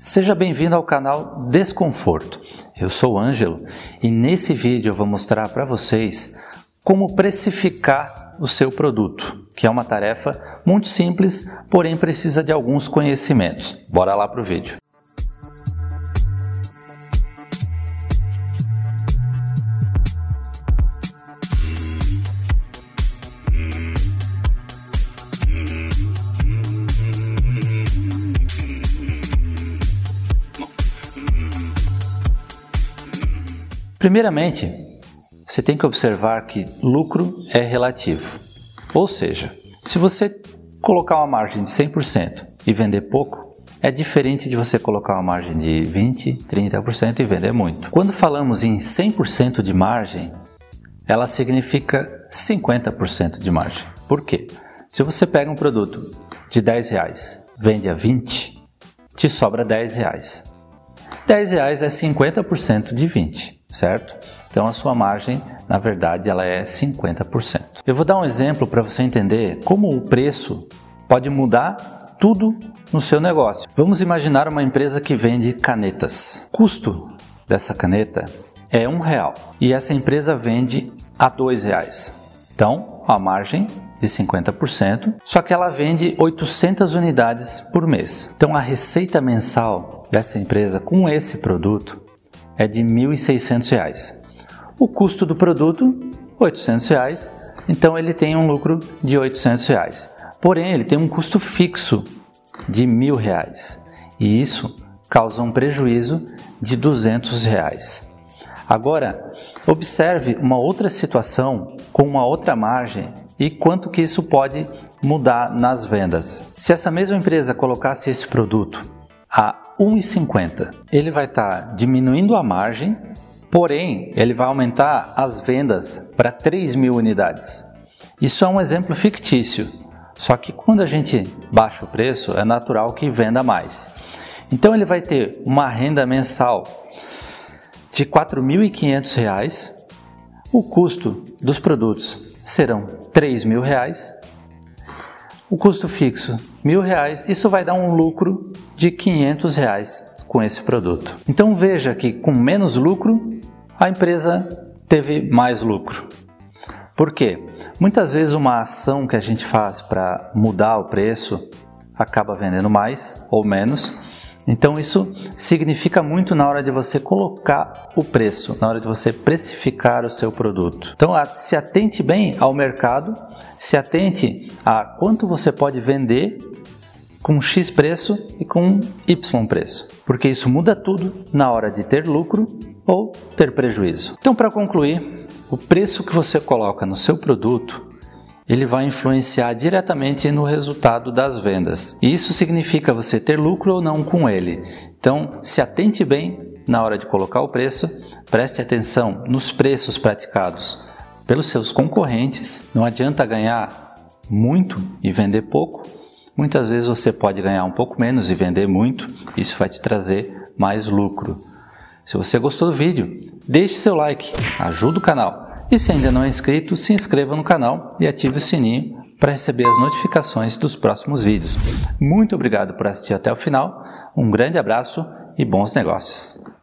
Seja bem-vindo ao canal Desconforto. Eu sou Ângelo e nesse vídeo eu vou mostrar para vocês como precificar o seu produto, que é uma tarefa muito simples, porém precisa de alguns conhecimentos. Bora lá para o vídeo. Primeiramente, você tem que observar que lucro é relativo. Ou seja, se você colocar uma margem de 100% e vender pouco, é diferente de você colocar uma margem de 20, 30% e vender muito. Quando falamos em 100% de margem, ela significa 50% de margem. Por quê? Se você pega um produto de 10 reais, vende a 20, te sobra 10 reais. 10 reais é 50% de 20 certo? Então a sua margem, na verdade, ela é 50%. Eu vou dar um exemplo para você entender como o preço pode mudar tudo no seu negócio. Vamos imaginar uma empresa que vende canetas. O custo dessa caneta é um real e essa empresa vende a dois reais. Então, a margem de 50%, só que ela vende 800 unidades por mês. Então, a receita mensal dessa empresa com esse produto é de R$ 1.600. O custo do produto, 800 reais, então ele tem um lucro de 800 reais. Porém, ele tem um custo fixo de 1.000 reais, e isso causa um prejuízo de 200 reais. Agora, observe uma outra situação com uma outra margem e quanto que isso pode mudar nas vendas. Se essa mesma empresa colocasse esse produto a 1,50. Ele vai estar tá diminuindo a margem, porém ele vai aumentar as vendas para 3 mil unidades. Isso é um exemplo fictício, só que quando a gente baixa o preço é natural que venda mais. Então ele vai ter uma renda mensal de R$ 4.500, o custo dos produtos serão R$ 3.000 o custo fixo mil reais, isso vai dar um lucro de 500 reais com esse produto. Então veja que com menos lucro a empresa teve mais lucro. Por quê? Muitas vezes uma ação que a gente faz para mudar o preço acaba vendendo mais ou menos então isso significa muito na hora de você colocar o preço, na hora de você precificar o seu produto. Então se atente bem ao mercado, se atente a quanto você pode vender com X preço e com Y preço, porque isso muda tudo na hora de ter lucro ou ter prejuízo. Então para concluir, o preço que você coloca no seu produto ele vai influenciar diretamente no resultado das vendas. Isso significa você ter lucro ou não com ele. Então, se atente bem na hora de colocar o preço, preste atenção nos preços praticados pelos seus concorrentes. Não adianta ganhar muito e vender pouco. Muitas vezes você pode ganhar um pouco menos e vender muito, isso vai te trazer mais lucro. Se você gostou do vídeo, deixe seu like, ajuda o canal. E se ainda não é inscrito, se inscreva no canal e ative o sininho para receber as notificações dos próximos vídeos. Muito obrigado por assistir até o final, um grande abraço e bons negócios!